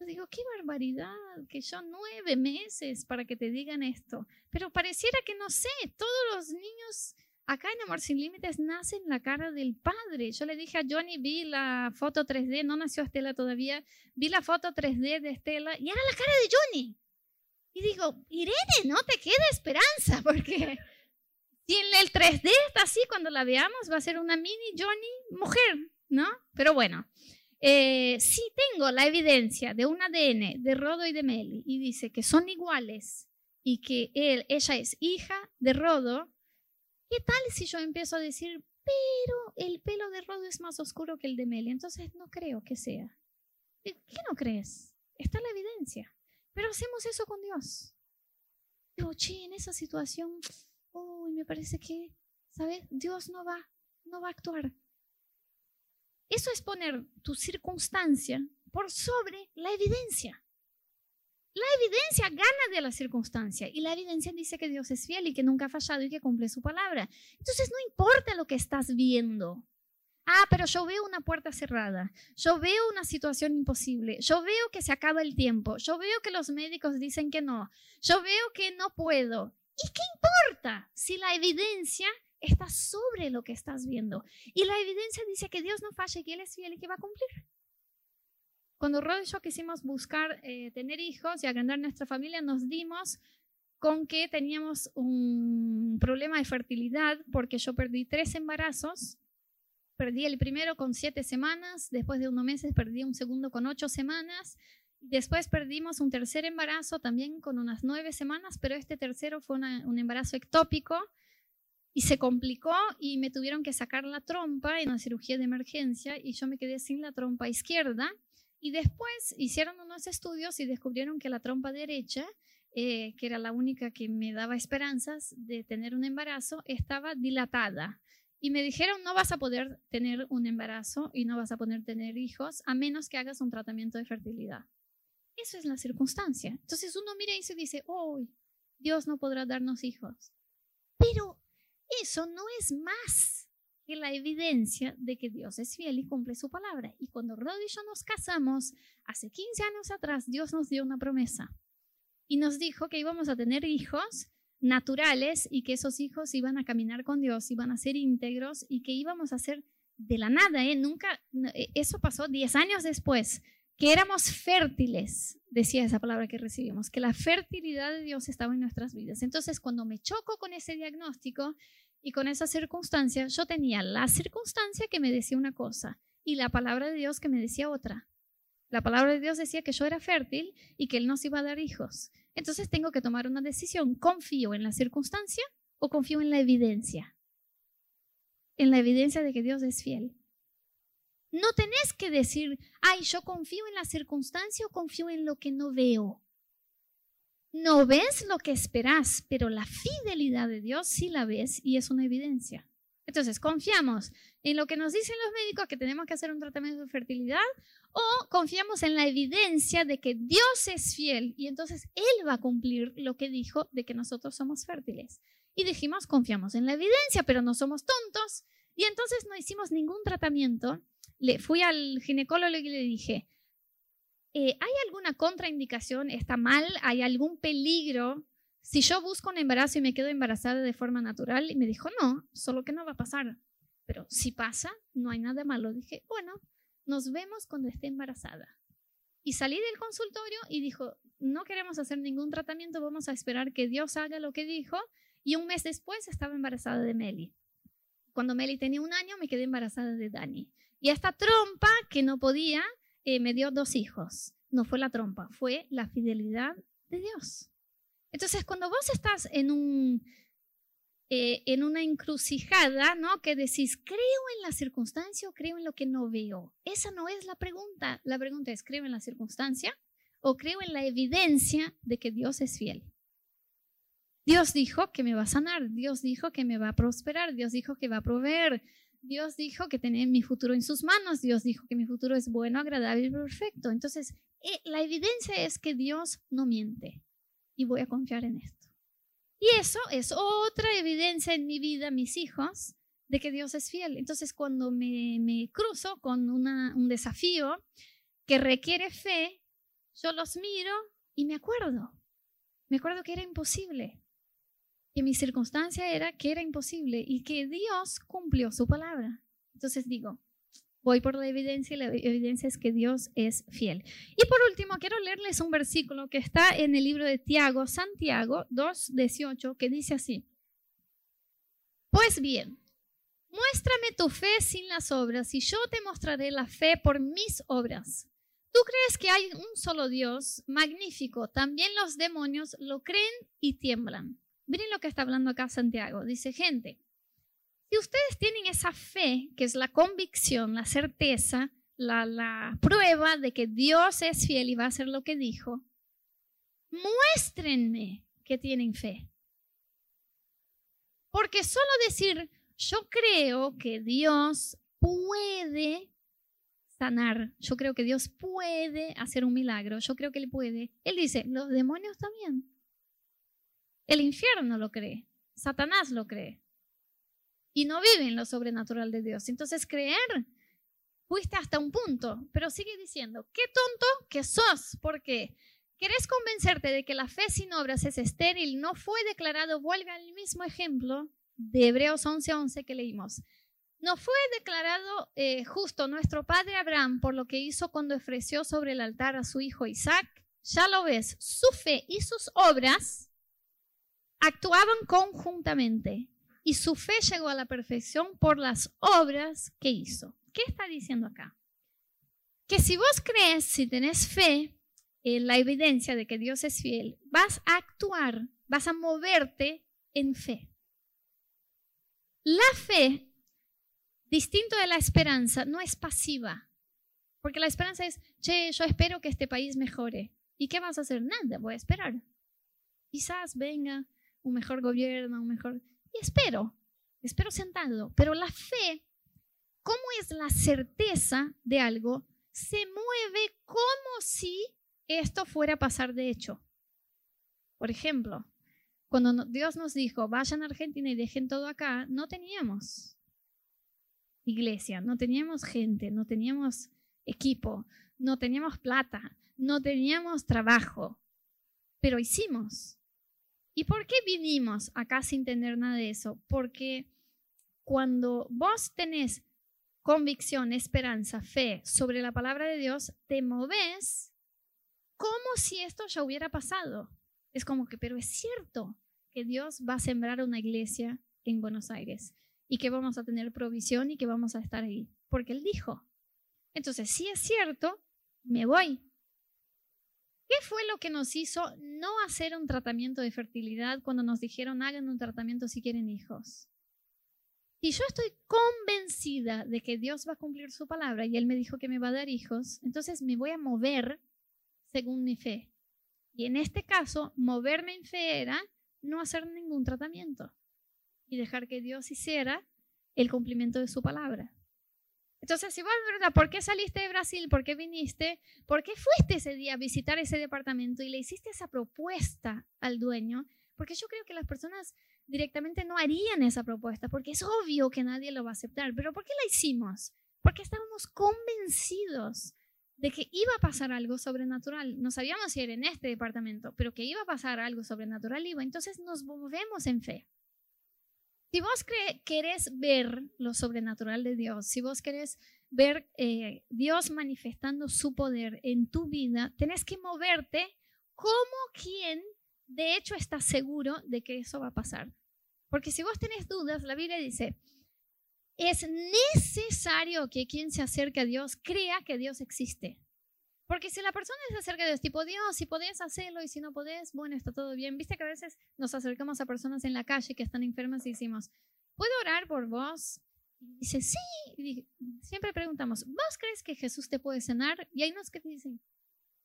Digo, qué barbaridad, que yo nueve meses para que te digan esto. Pero pareciera que no sé, todos los niños acá en Amor Sin Límites nacen la cara del padre. Yo le dije a Johnny, vi la foto 3D, no nació Estela todavía, vi la foto 3D de Estela y era la cara de Johnny. Y digo, Irene, no te queda esperanza, porque si en el 3D está así, cuando la veamos va a ser una mini Johnny mujer, ¿no? Pero bueno. Eh, si tengo la evidencia de un ADN de Rodo y de Meli y dice que son iguales y que él, ella es hija de Rodo, ¿qué tal si yo empiezo a decir, pero el pelo de Rodo es más oscuro que el de Meli? Entonces no creo que sea. ¿Qué no crees? Está la evidencia. Pero hacemos eso con Dios. Digo, che, en esa situación, uy, me parece que, ¿sabes? Dios no va, no va a actuar. Eso es poner tu circunstancia por sobre la evidencia. La evidencia gana de la circunstancia y la evidencia dice que Dios es fiel y que nunca ha fallado y que cumple su palabra. Entonces no importa lo que estás viendo. Ah, pero yo veo una puerta cerrada, yo veo una situación imposible, yo veo que se acaba el tiempo, yo veo que los médicos dicen que no, yo veo que no puedo. ¿Y qué importa si la evidencia está sobre lo que estás viendo. Y la evidencia dice que Dios no falla y que Él es fiel y que va a cumplir. Cuando Rod y yo quisimos buscar eh, tener hijos y agrandar nuestra familia, nos dimos con que teníamos un problema de fertilidad porque yo perdí tres embarazos. Perdí el primero con siete semanas, después de unos meses perdí un segundo con ocho semanas, después perdimos un tercer embarazo también con unas nueve semanas, pero este tercero fue un embarazo ectópico y se complicó y me tuvieron que sacar la trompa en una cirugía de emergencia y yo me quedé sin la trompa izquierda. Y después hicieron unos estudios y descubrieron que la trompa derecha, eh, que era la única que me daba esperanzas de tener un embarazo, estaba dilatada. Y me dijeron, no vas a poder tener un embarazo y no vas a poder tener hijos a menos que hagas un tratamiento de fertilidad. Eso es la circunstancia. Entonces uno mira y se dice, oh, Dios no podrá darnos hijos. Pero eso no es más que la evidencia de que Dios es fiel y cumple su palabra. Y cuando Rod y yo nos casamos, hace 15 años atrás, Dios nos dio una promesa y nos dijo que íbamos a tener hijos naturales y que esos hijos iban a caminar con Dios, iban a ser íntegros y que íbamos a ser de la nada, ¿eh? Nunca, eh, eso pasó 10 años después, que éramos fértiles, decía esa palabra que recibimos, que la fertilidad de Dios estaba en nuestras vidas. Entonces, cuando me choco con ese diagnóstico y con esa circunstancia, yo tenía la circunstancia que me decía una cosa y la palabra de Dios que me decía otra. La palabra de Dios decía que yo era fértil y que Él nos iba a dar hijos. Entonces tengo que tomar una decisión. ¿Confío en la circunstancia o confío en la evidencia? En la evidencia de que Dios es fiel. No tenés que decir, ay, yo confío en la circunstancia o confío en lo que no veo. No ves lo que esperás, pero la fidelidad de Dios sí la ves y es una evidencia. Entonces, confiamos en lo que nos dicen los médicos que tenemos que hacer un tratamiento de fertilidad o confiamos en la evidencia de que Dios es fiel y entonces Él va a cumplir lo que dijo de que nosotros somos fértiles. Y dijimos, confiamos en la evidencia, pero no somos tontos. Y entonces no hicimos ningún tratamiento. Le fui al ginecólogo y le dije, eh, ¿hay alguna contraindicación? ¿Está mal? ¿Hay algún peligro si yo busco un embarazo y me quedo embarazada de forma natural, y me dijo, no, solo que no va a pasar. Pero si pasa, no hay nada malo. Dije, bueno, nos vemos cuando esté embarazada. Y salí del consultorio y dijo, no queremos hacer ningún tratamiento, vamos a esperar que Dios haga lo que dijo. Y un mes después estaba embarazada de Meli. Cuando Meli tenía un año, me quedé embarazada de Dani. Y esta trompa que no podía, eh, me dio dos hijos. No fue la trompa, fue la fidelidad de Dios. Entonces, cuando vos estás en, un, eh, en una encrucijada, ¿no? Que decís, ¿creo en la circunstancia o creo en lo que no veo? Esa no es la pregunta. La pregunta es, ¿creo en la circunstancia o creo en la evidencia de que Dios es fiel? Dios dijo que me va a sanar, Dios dijo que me va a prosperar, Dios dijo que va a proveer, Dios dijo que tiene mi futuro en sus manos, Dios dijo que mi futuro es bueno, agradable y perfecto. Entonces, eh, la evidencia es que Dios no miente y voy a confiar en esto. Y eso es otra evidencia en mi vida, mis hijos, de que Dios es fiel. Entonces, cuando me, cruzo con un desafío que requiere fe, yo los miro y me acuerdo. Me acuerdo que era imposible. Que mi circunstancia era que era imposible y que Dios cumplió su palabra. Entonces digo, voy por la evidencia y la evidencia es que Dios es fiel. Y por último, quiero leerles un versículo que está en el libro de Tiago, Santiago 2.18, que dice así. Pues bien, muéstrame tu fe sin las obras y yo te mostraré la fe por mis obras. ¿Tú crees que hay un solo Dios magnífico? También los demonios lo creen y tiemblan. Miren lo que está hablando acá Santiago. Dice, gente, si ustedes tienen esa fe, que es la convicción, la certeza, la, prueba de que Dios es fiel y va a hacer lo que dijo, muéstrenme que tienen fe. Porque solo decir, yo creo que Dios puede sanar, yo creo que Dios puede hacer un milagro, yo creo que Él puede. Él dice, los demonios también. El infierno lo cree, Satanás lo cree y no viven lo sobrenatural de Dios. Entonces creer, fuiste hasta un punto, pero sigue diciendo, qué tonto que sos, porque querés convencerte de que la fe sin obras es estéril, no fue declarado, vuelve al mismo ejemplo de Hebreos 11:11 que leímos. No fue declarado eh, justo nuestro padre Abraham por lo que hizo cuando ofreció sobre el altar a su hijo Isaac. Ya lo ves, su fe y sus obras actuaban conjuntamente y su fe llegó a la perfección por las obras que hizo. ¿Qué está diciendo acá? Que si vos crees, si tenés fe en la evidencia de que Dios es fiel, vas a actuar, vas a moverte en fe. La fe, distinto de la esperanza, no es pasiva. Porque la esperanza es, che, yo espero que este país mejore. ¿Y qué vas a hacer? Nada, voy a esperar. Quizás venga un mejor gobierno, un mejor espero, espero sentado. Pero la fe, ¿cómo es la certeza de algo? Se mueve como si esto fuera a pasar de hecho. Por ejemplo, cuando Dios nos dijo, vayan a Argentina y dejen todo acá, no teníamos iglesia, no teníamos gente, no teníamos equipo, no teníamos plata, no teníamos trabajo, pero hicimos. ¿Y por qué vinimos acá sin tener nada de eso? Porque cuando vos tenés convicción, esperanza, fe sobre la palabra de Dios, te moves como si esto ya hubiera pasado. Es como que, pero es cierto que Dios va a sembrar una iglesia en Buenos Aires y que vamos a tener provisión y que vamos a estar ahí, porque Él dijo. Entonces, si es cierto, me voy. ¿Qué fue lo que nos hizo no hacer un tratamiento de fertilidad cuando nos dijeron hagan un tratamiento si quieren hijos? Y yo estoy convencida de que Dios va a cumplir su palabra y Él me dijo que me va a dar hijos, entonces me voy a mover según mi fe. Y en este caso, moverme en fe era no hacer ningún tratamiento y dejar que Dios hiciera el cumplimiento de su palabra. Entonces, si vos, ¿verdad? ¿Por qué saliste de Brasil? ¿Por qué viniste? ¿Por qué fuiste ese día a visitar ese departamento y le hiciste esa propuesta al dueño? Porque yo creo que las personas directamente no harían esa propuesta, porque es obvio que nadie lo va a aceptar. Pero ¿por qué la hicimos? Porque estábamos convencidos de que iba a pasar algo sobrenatural. No sabíamos si era en este departamento, pero que iba a pasar algo sobrenatural iba. Entonces nos movemos en fe. Si vos querés ver lo sobrenatural de Dios, si vos querés ver eh, Dios manifestando su poder en tu vida, tenés que moverte como quien de hecho está seguro de que eso va a pasar. Porque si vos tenés dudas, la Biblia dice, es necesario que quien se acerque a Dios crea que Dios existe. Porque si la persona se acerca a Dios, tipo Dios, si podés hacerlo y si no podés, bueno, está todo bien. Viste que a veces nos acercamos a personas en la calle que están enfermas y decimos, ¿puedo orar por vos? Y dice, sí. Y siempre preguntamos, ¿vos crees que Jesús te puede sanar? Y hay unos que te dicen,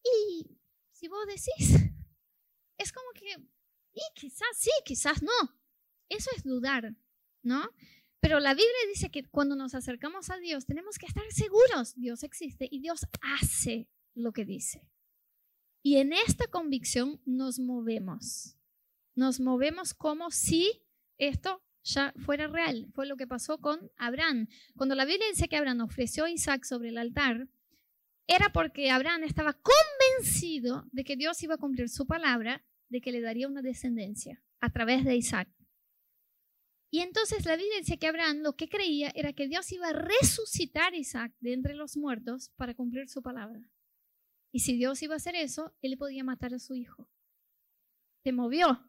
¿y si vos decís? Es como que, y quizás sí, quizás no. Eso es dudar, ¿no? Pero la Biblia dice que cuando nos acercamos a Dios tenemos que estar seguros, Dios existe y Dios hace lo que dice. Y en esta convicción nos movemos. Nos movemos como si esto ya fuera real. Fue lo que pasó con Abraham. Cuando la Biblia dice que Abraham ofreció a Isaac sobre el altar, era porque Abraham estaba convencido de que Dios iba a cumplir su palabra, de que le daría una descendencia a través de Isaac. Y entonces la Biblia dice que Abraham lo que creía era que Dios iba a resucitar a Isaac de entre los muertos para cumplir su palabra. Y si Dios iba a hacer eso, él podía matar a su hijo. Se movió.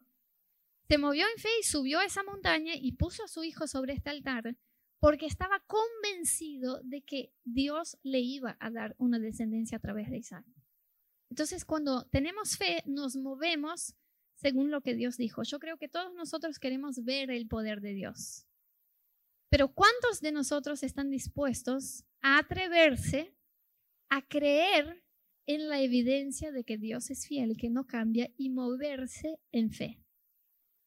Se movió en fe y subió a esa montaña y puso a su hijo sobre este altar porque estaba convencido de que Dios le iba a dar una descendencia a través de Isaac. Entonces, cuando tenemos fe, nos movemos según lo que Dios dijo. Yo creo que todos nosotros queremos ver el poder de Dios. Pero ¿cuántos de nosotros están dispuestos a atreverse a creer en la evidencia de que Dios es fiel, que no cambia y moverse en fe?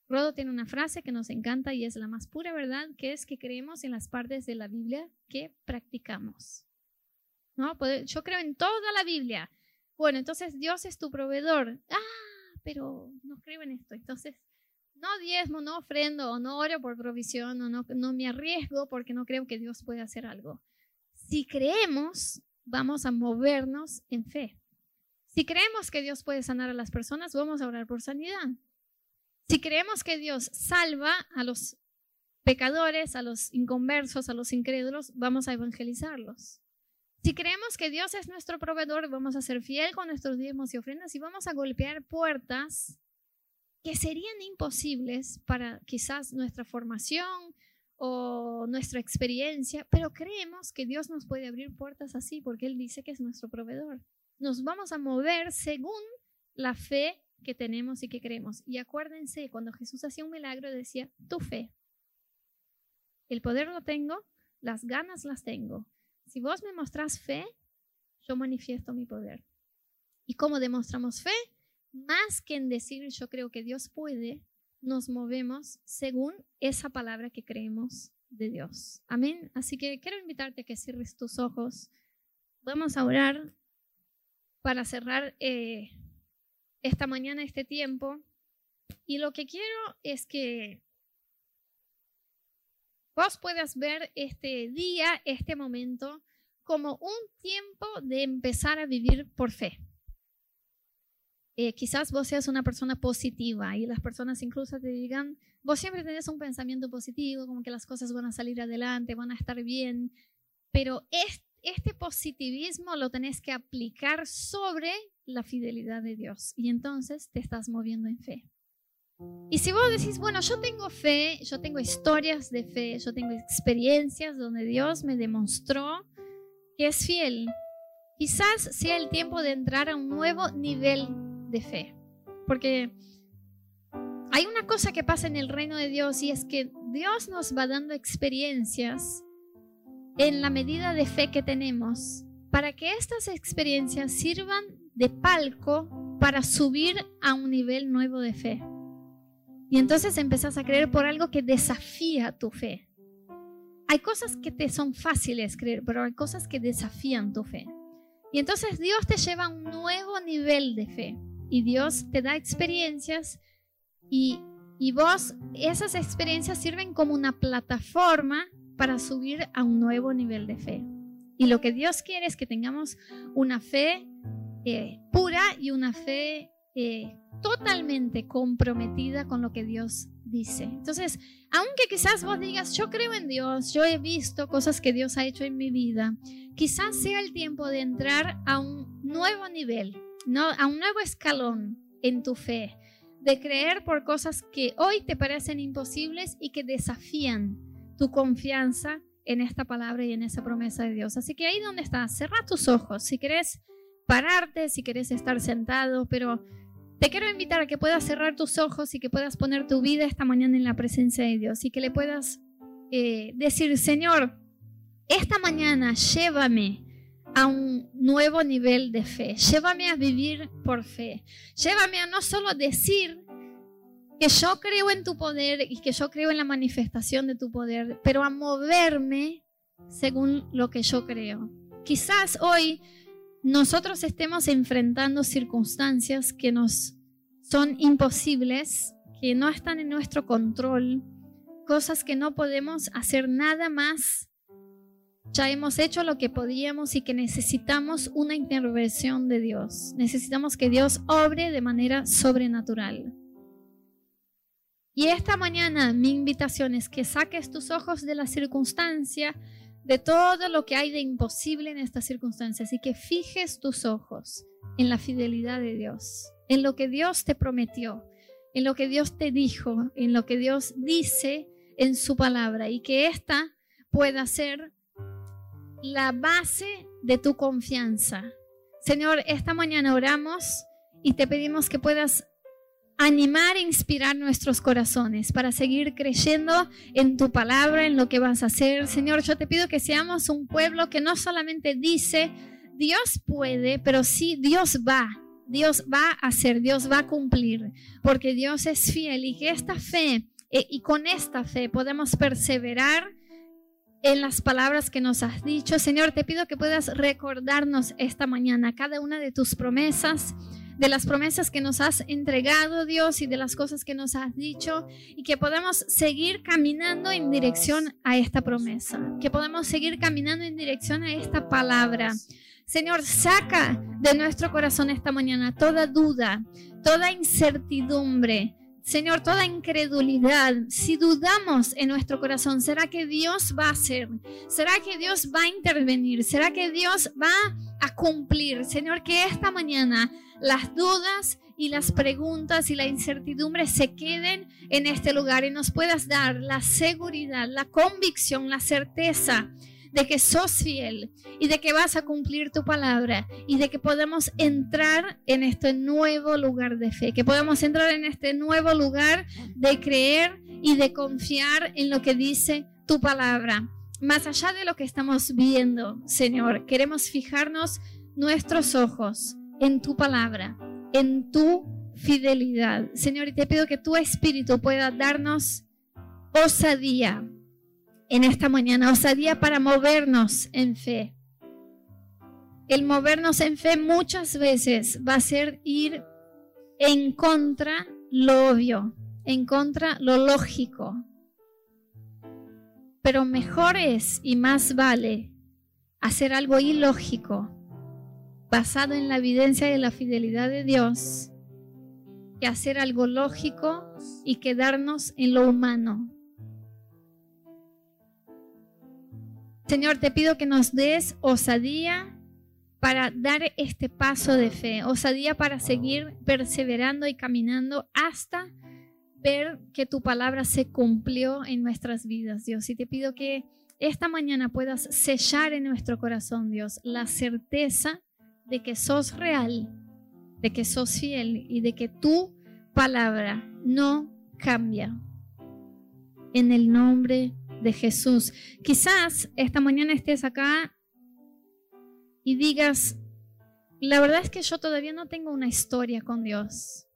Rodo tiene una frase que nos encanta y es la más pura verdad, que es que creemos en las partes de la Biblia que practicamos. ¿No? Yo creo en toda la Biblia. Bueno, entonces Dios es tu proveedor. Ah, pero no creo en esto. Entonces, no diezmo, no ofrendo, no oro por provisión, no, no me arriesgo porque no creo que Dios pueda hacer algo. Si creemos, vamos a movernos en fe. Si creemos que Dios puede sanar a las personas, vamos a orar por sanidad. Si creemos que Dios salva a los pecadores, a los inconversos, a los incrédulos, vamos a evangelizarlos. Si creemos que Dios es nuestro proveedor, vamos a ser fiel con nuestros diezmos y ofrendas y vamos a golpear puertas que serían imposibles para quizás nuestra formación o nuestra experiencia, pero creemos que Dios nos puede abrir puertas así porque Él dice que es nuestro proveedor. Nos vamos a mover según la fe que tenemos y que creemos. Y acuérdense, cuando Jesús hacía un milagro decía, tu fe. El poder lo tengo, las ganas las tengo, si vos me mostrás fe, yo manifiesto mi poder. ¿Y cómo demostramos fe? Más que en decir yo creo que Dios puede, nos movemos según esa palabra que creemos de Dios. Amén. Así que quiero invitarte a que cierres tus ojos. Vamos a orar para cerrar eh, esta mañana, este tiempo. Y lo que quiero es que vos puedas ver este día, este momento, como un tiempo de empezar a vivir por fe. Eh, quizás vos seas una persona positiva y las personas incluso te digan, vos siempre tenés un pensamiento positivo, como que las cosas van a salir adelante, van a estar bien, pero este positivismo lo tenés que aplicar sobre la fidelidad de Dios y entonces te estás moviendo en fe. Y si vos decís, bueno, yo tengo fe, yo tengo historias de fe, yo tengo experiencias donde Dios me demostró que es fiel, quizás sea el tiempo de entrar a un nuevo nivel de fe. Porque hay una cosa que pasa en el reino de Dios y es que Dios nos va dando experiencias en la medida de fe que tenemos para que estas experiencias sirvan de palco para subir a un nivel nuevo de fe. Y entonces empezás a creer por algo que desafía tu fe. Hay cosas que te son fáciles creer, pero hay cosas que desafían tu fe. Y entonces Dios te lleva a un nuevo nivel de fe. Y Dios te da experiencias y, y vos, esas experiencias sirven como una plataforma para subir a un nuevo nivel de fe. Y lo que Dios quiere es que tengamos una fe eh, pura y una fe eh, totalmente comprometida con lo que Dios dice. Entonces, aunque quizás vos digas, yo creo en Dios, yo he visto cosas que Dios ha hecho en mi vida, quizás sea el tiempo de entrar a un nuevo nivel, ¿no? a un nuevo escalón en tu fe, de creer por cosas que hoy te parecen imposibles y que desafían tu confianza en esta palabra y en esa promesa de Dios. Así que ahí donde estás, cerra tus ojos. Si querés pararte, si querés estar sentado, pero te quiero invitar a que puedas cerrar tus ojos y que puedas poner tu vida esta mañana en la presencia de Dios y que le puedas eh, decir, Señor, esta mañana llévame a un nuevo nivel de fe, llévame a vivir por fe, llévame a no solo decir que yo creo en tu poder y que yo creo en la manifestación de tu poder, pero a moverme según lo que yo creo. Quizás hoy nosotros estemos enfrentando circunstancias que nos son imposibles, que no están en nuestro control, cosas que no podemos hacer nada más. Ya hemos hecho lo que podíamos y que necesitamos una intervención de Dios. Necesitamos que Dios obre de manera sobrenatural. Y esta mañana mi invitación es que saques tus ojos de la circunstancia, de todo lo que hay de imposible en estas circunstancias y que fijes tus ojos en la fidelidad de Dios, en lo que Dios te prometió, en lo que Dios te dijo, en lo que Dios dice en su palabra y que esta pueda ser la base de tu confianza. Señor, esta mañana oramos y te pedimos que puedas animar e inspirar nuestros corazones para seguir creyendo en tu palabra, en lo que vas a hacer. Señor, yo te pido que seamos un pueblo que no solamente dice, Dios puede, pero sí, Dios va. Dios va a hacer, Dios va a cumplir, porque Dios es fiel y que esta fe, eh, y con esta fe podemos perseverar en las palabras que nos has dicho. Señor, te pido que puedas recordarnos esta mañana cada una de tus promesas de las promesas que nos has entregado, Dios, y de las cosas que nos has dicho, y que podamos seguir caminando en dirección a esta promesa, que podamos seguir caminando en dirección a esta palabra. Señor, saca de nuestro corazón esta mañana toda duda, toda incertidumbre, Señor, toda incredulidad, si dudamos en nuestro corazón, ¿será que Dios va a hacer? ¿Será que Dios va a intervenir? ¿Será que Dios va a cumplir? Señor, que esta mañana las dudas y las preguntas y la incertidumbre se queden en este lugar y nos puedas dar la seguridad, la convicción, la certeza de que sos fiel y de que vas a cumplir tu palabra y de que podemos entrar en este nuevo lugar de fe, que podemos entrar en este nuevo lugar de creer y de confiar en lo que dice tu palabra. Más allá de lo que estamos viendo, Señor, queremos fijarnos nuestros ojos en tu palabra, en tu fidelidad. Señor, y te pido que tu espíritu pueda darnos osadía en esta mañana, osadía para movernos en fe. El movernos en fe muchas veces va a ser ir en contra lo obvio, en contra lo lógico. Pero mejor es y más vale hacer algo ilógico, basado en la evidencia de la fidelidad de Dios, que hacer algo lógico y quedarnos en lo humano, Señor, te pido que nos des osadía para dar este paso de fe, osadía para seguir perseverando y caminando hasta ver que tu palabra se cumplió en nuestras vidas, Dios. Y te pido que esta mañana puedas sellar en nuestro corazón, Dios, la certeza de que sos real, de que sos fiel y de que tu palabra no cambia. En el nombre de Jesús. Quizás esta mañana estés acá y digas, la verdad es que yo todavía no tengo una historia con Dios.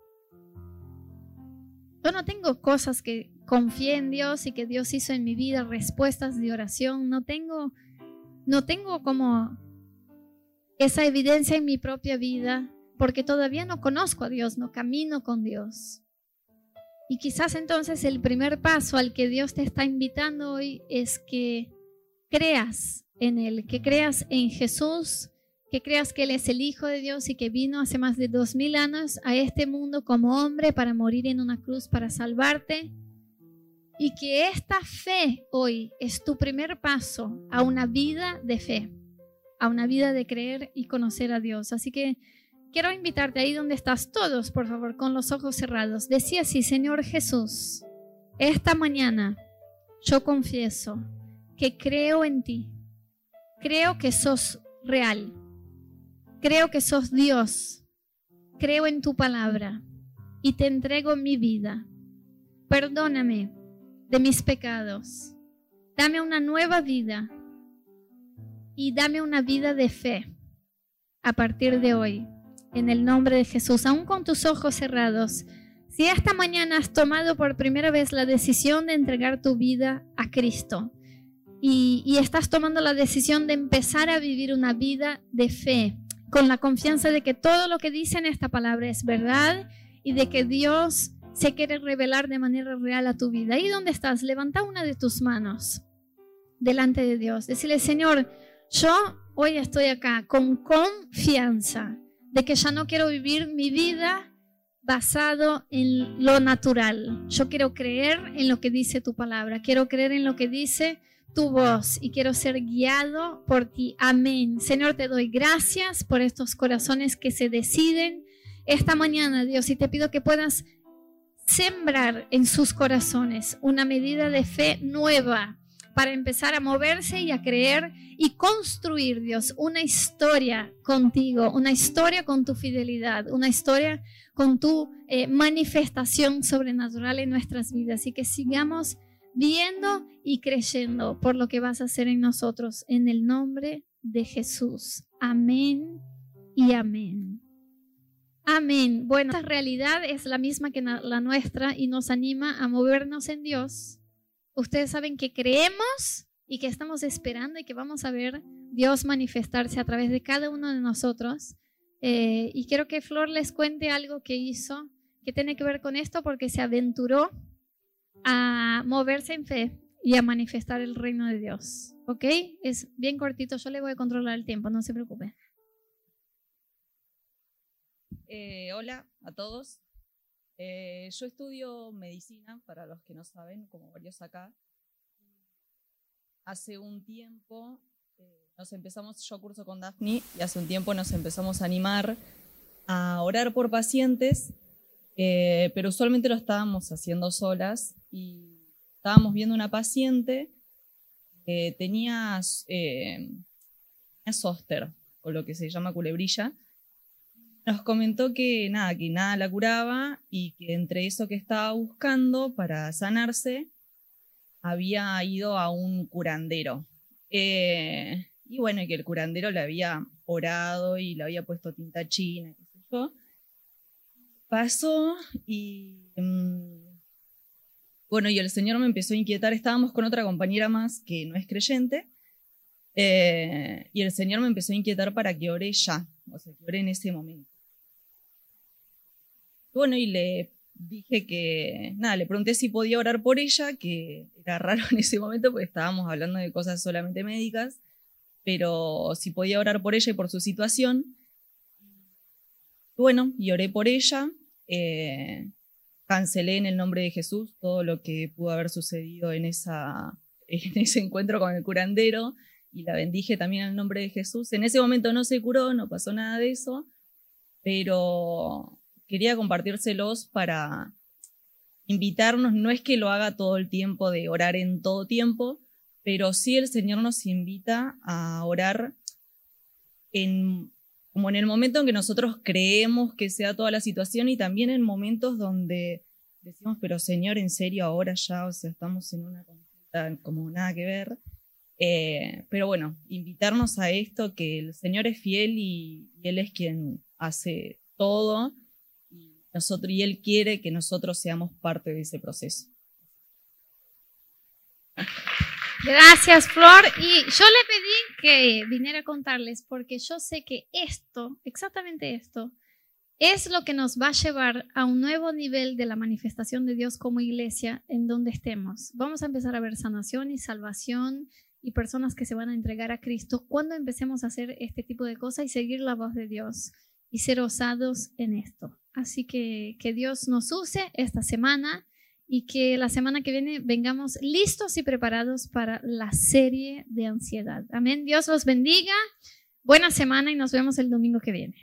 Yo no tengo cosas que confié en Dios y que Dios hizo en mi vida, respuestas de oración. No tengo, no tengo como esa evidencia en mi propia vida porque todavía no conozco a Dios, no camino con Dios. Y quizás entonces el primer paso al que Dios te está invitando hoy es que creas en Él, que creas en Jesús, que creas que Él es el Hijo de Dios y que vino hace más de dos mil años a este mundo como hombre para morir en una cruz para salvarte. Y que esta fe hoy es tu primer paso a una vida de fe, a una vida de creer y conocer a Dios. Así que quiero invitarte ahí donde estás todos, por favor, con los ojos cerrados. Decía así, Señor Jesús, esta mañana yo confieso que creo en ti, creo que sos real, creo que sos Dios, creo en tu palabra y te entrego mi vida. Perdóname de mis pecados, dame una nueva vida y dame una vida de fe a partir de hoy en el nombre de Jesús, aún con tus ojos cerrados. Si esta mañana has tomado por primera vez la decisión de entregar tu vida a Cristo y, estás tomando la decisión de empezar a vivir una vida de fe, con la confianza de que todo lo que dice en esta palabra es verdad y de que Dios se quiere revelar de manera real a tu vida. Ahí donde estás, levanta una de tus manos delante de Dios. Decirle, Señor, yo hoy estoy acá con confianza de que ya no quiero vivir mi vida basado en lo natural. Yo quiero creer en lo que dice tu palabra, quiero creer en lo que dice tu voz y quiero ser guiado por ti. Amén. Señor, te doy gracias por estos corazones que se deciden esta mañana, Dios, y te pido que puedas sembrar en sus corazones una medida de fe nueva para empezar a moverse y a creer y construir, Dios, una historia contigo, una historia con tu fidelidad, una historia con tu eh, manifestación sobrenatural en nuestras vidas y que sigamos viendo y creyendo por lo que vas a hacer en nosotros, en el nombre de Jesús. Amén y amén. Amén. Bueno, esta realidad es la misma que la nuestra y nos anima a movernos en Dios ustedes saben que creemos y que estamos esperando y que vamos a ver Dios manifestarse a través de cada uno de nosotros. Eh, y quiero que Flor les cuente algo que hizo que tiene que ver con esto porque se aventuró a moverse en fe y a manifestar el reino de Dios. ¿Ok? Es bien cortito, yo le voy a controlar el tiempo, no se preocupe. Eh, hola a todos. Eh, yo estudio medicina, para los que no saben, como varios acá. Hace un tiempo eh, nos empezamos, yo curso con Daphne, y hace un tiempo nos empezamos a animar a orar por pacientes, eh, pero usualmente lo estábamos haciendo solas y estábamos viendo una paciente que tenía, tenía zóster, o lo que se llama culebrilla, nos comentó que nada, que nada la curaba y que entre eso que estaba buscando para sanarse, había ido a un curandero. Eh, y bueno, y que el curandero le había orado y le había puesto tinta china, qué sé yo. Pasó y... Mm, bueno, y el Señor me empezó a inquietar. Estábamos con otra compañera más que no es creyente. Eh, y el Señor me empezó a inquietar para que ore ya, o sea, que ore en ese momento. Bueno, y le dije que, nada, le pregunté si podía orar por ella, que era raro en ese momento porque estábamos hablando de cosas solamente médicas, pero si podía orar por ella y por su situación. Bueno, y oré por ella, eh, cancelé en el nombre de Jesús todo lo que pudo haber sucedido en, esa, en ese encuentro con el curandero y la bendije también en el nombre de Jesús. En ese momento no se curó, no pasó nada de eso, pero quería compartírselos para invitarnos, no es que lo haga todo el tiempo de orar en todo tiempo, pero sí el Señor nos invita a orar en como en el momento en que nosotros creemos que sea toda la situación y también en momentos donde decimos, pero Señor, en serio, ahora ya, estamos en una consulta como nada que ver. Eh, pero bueno, invitarnos a esto, que el Señor es fiel y, Él es quien hace todo nosotros, y Él quiere que nosotros seamos parte de ese proceso. Gracias, Flor. Y yo le pedí que viniera a contarles porque yo sé que esto, exactamente esto, es lo que nos va a llevar a un nuevo nivel de la manifestación de Dios como iglesia en donde estemos. Vamos a empezar a ver sanación y salvación y personas que se van a entregar a Cristo cuando empecemos a hacer este tipo de cosas y seguir la voz de Dios y ser osados en esto. Así que que Dios nos use esta semana y que la semana que viene vengamos listos y preparados para la serie de ansiedad. Amén. Dios los bendiga. Buena semana y nos vemos el domingo que viene.